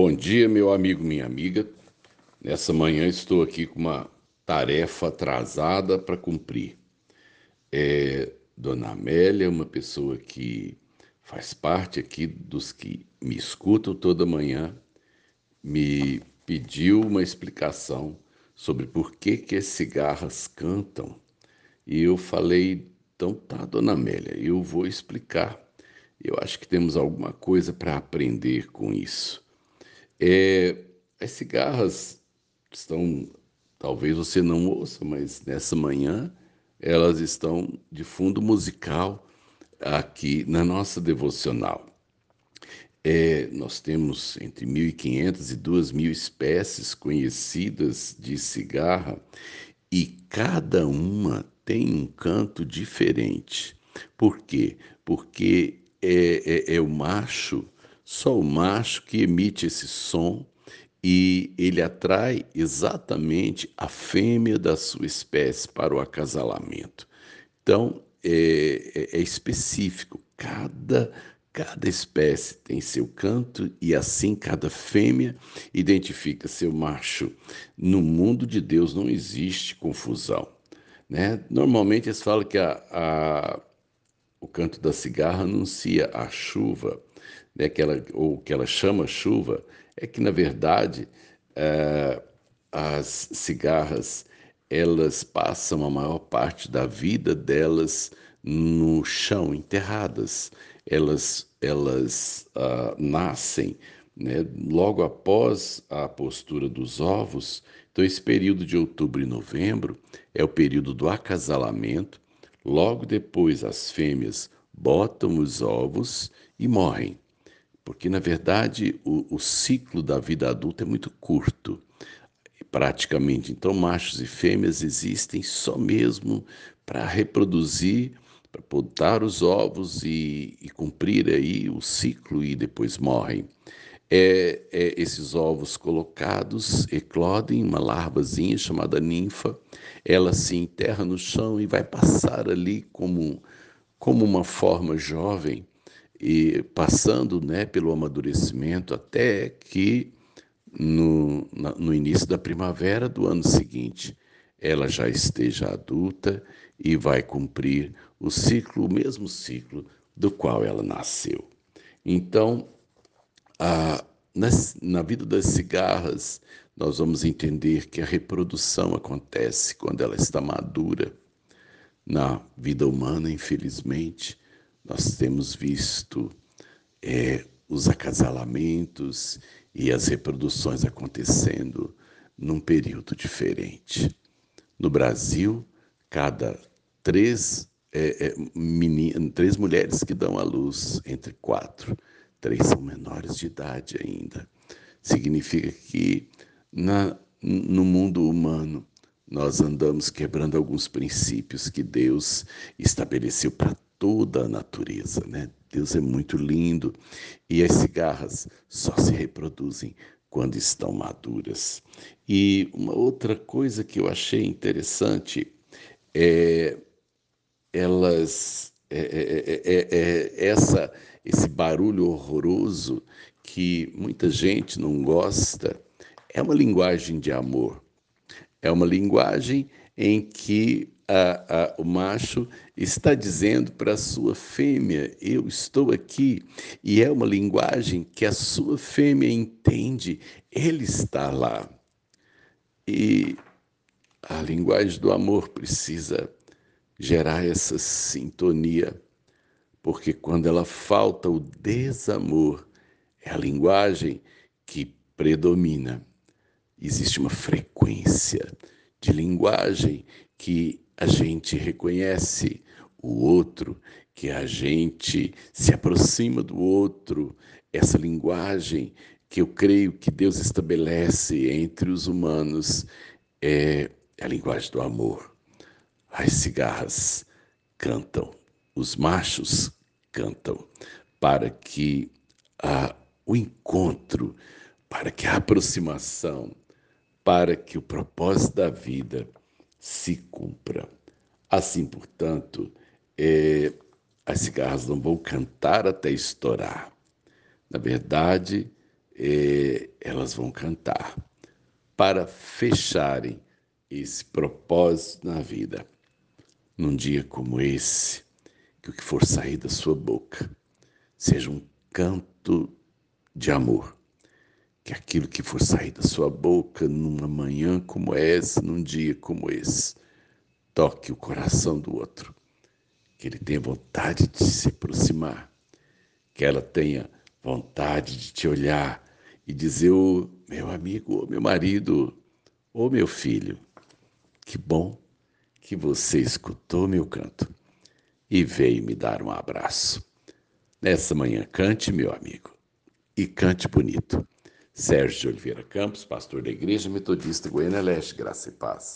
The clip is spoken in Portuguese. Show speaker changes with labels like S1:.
S1: Bom dia, meu amigo, minha amiga. Nessa manhã estou aqui com uma tarefa atrasada para cumprir. É, Dona Amélia uma pessoa que faz parte aqui dos que me escutam toda manhã, me pediu uma explicação sobre por que, que as cigarras cantam. E eu falei, então tá, Dona Amélia, eu vou explicar. Eu acho que temos alguma coisa para aprender com isso. É, as cigarras estão, talvez você não ouça, mas nessa manhã elas estão de fundo musical aqui na nossa devocional. É, nós temos entre 1.500 e 2.000 espécies conhecidas de cigarra e cada uma tem um canto diferente. Por quê? Porque é, é, é o macho, só o macho que emite esse som e ele atrai exatamente a fêmea da sua espécie para o acasalamento. Então, é, é, é, específico, cada, cada espécie tem seu canto e assim cada fêmea identifica seu macho. No mundo de Deus não existe confusão. Né? Normalmente eles falam que a, a o canto da cigarra anuncia a chuva, né, que ela, ou que ela chama chuva, é que, na verdade, é, as cigarras elas passam a maior parte da vida delas no chão, enterradas. Elas, elas uh, nascem né, logo após a postura dos ovos. Então, esse período de outubro e novembro é o período do acasalamento, Logo depois, as fêmeas botam os ovos e morrem, porque na verdade o, o ciclo da vida adulta é muito curto, praticamente. Então, machos e fêmeas existem só mesmo para reproduzir, para botar os ovos e, e cumprir aí o ciclo e depois morrem é, é, esses ovos colocados eclodem uma larvazinha chamada ninfa, ela se enterra no chão e vai passar ali como, como uma forma jovem, e passando né, pelo amadurecimento até que no, no início da primavera do ano seguinte ela já esteja adulta e vai cumprir o ciclo, o mesmo ciclo do qual ela nasceu. Então, ah, nas, na vida das cigarras, nós vamos entender que a reprodução acontece quando ela está madura. Na vida humana, infelizmente, nós temos visto é, os acasalamentos e as reproduções acontecendo num período diferente. No Brasil, cada três, é, é, menina, três mulheres que dão à luz, entre quatro, três são menores de idade ainda. Significa que na, no mundo humano nós andamos quebrando alguns princípios que Deus estabeleceu para toda a natureza, né? Deus é muito lindo e as cigarras só se reproduzem quando estão maduras. E uma outra coisa que eu achei interessante é elas é, é, é, é essa esse barulho horroroso que muita gente não gosta, é uma linguagem de amor. É uma linguagem em que a, a, o macho está dizendo para a sua fêmea: Eu estou aqui. E é uma linguagem que a sua fêmea entende, ele está lá. E a linguagem do amor precisa gerar essa sintonia porque quando ela falta o desamor, é a linguagem que predomina. Existe uma frequência de linguagem que a gente reconhece o outro, que a gente se aproxima do outro, essa linguagem que eu creio que Deus estabelece entre os humanos é a linguagem do amor. As cigarras cantam os machos cantam para que a, o encontro, para que a aproximação, para que o propósito da vida se cumpra. Assim, portanto, é, as cigarras não vão cantar até estourar. Na verdade, é, elas vão cantar para fecharem esse propósito na vida. Num dia como esse, que o que for sair da sua boca seja um canto de amor. Que aquilo que for sair da sua boca numa manhã como essa, num dia como esse, toque o coração do outro. Que ele tenha vontade de se aproximar. Que ela tenha vontade de te olhar e dizer: oh, meu amigo, oh, meu marido, oh, meu filho, que bom que você escutou meu canto e veio me dar um abraço. Nessa manhã, cante, meu amigo, e cante bonito. Sérgio de Oliveira Campos, pastor da Igreja Metodista Goiânia Leste, graça e paz.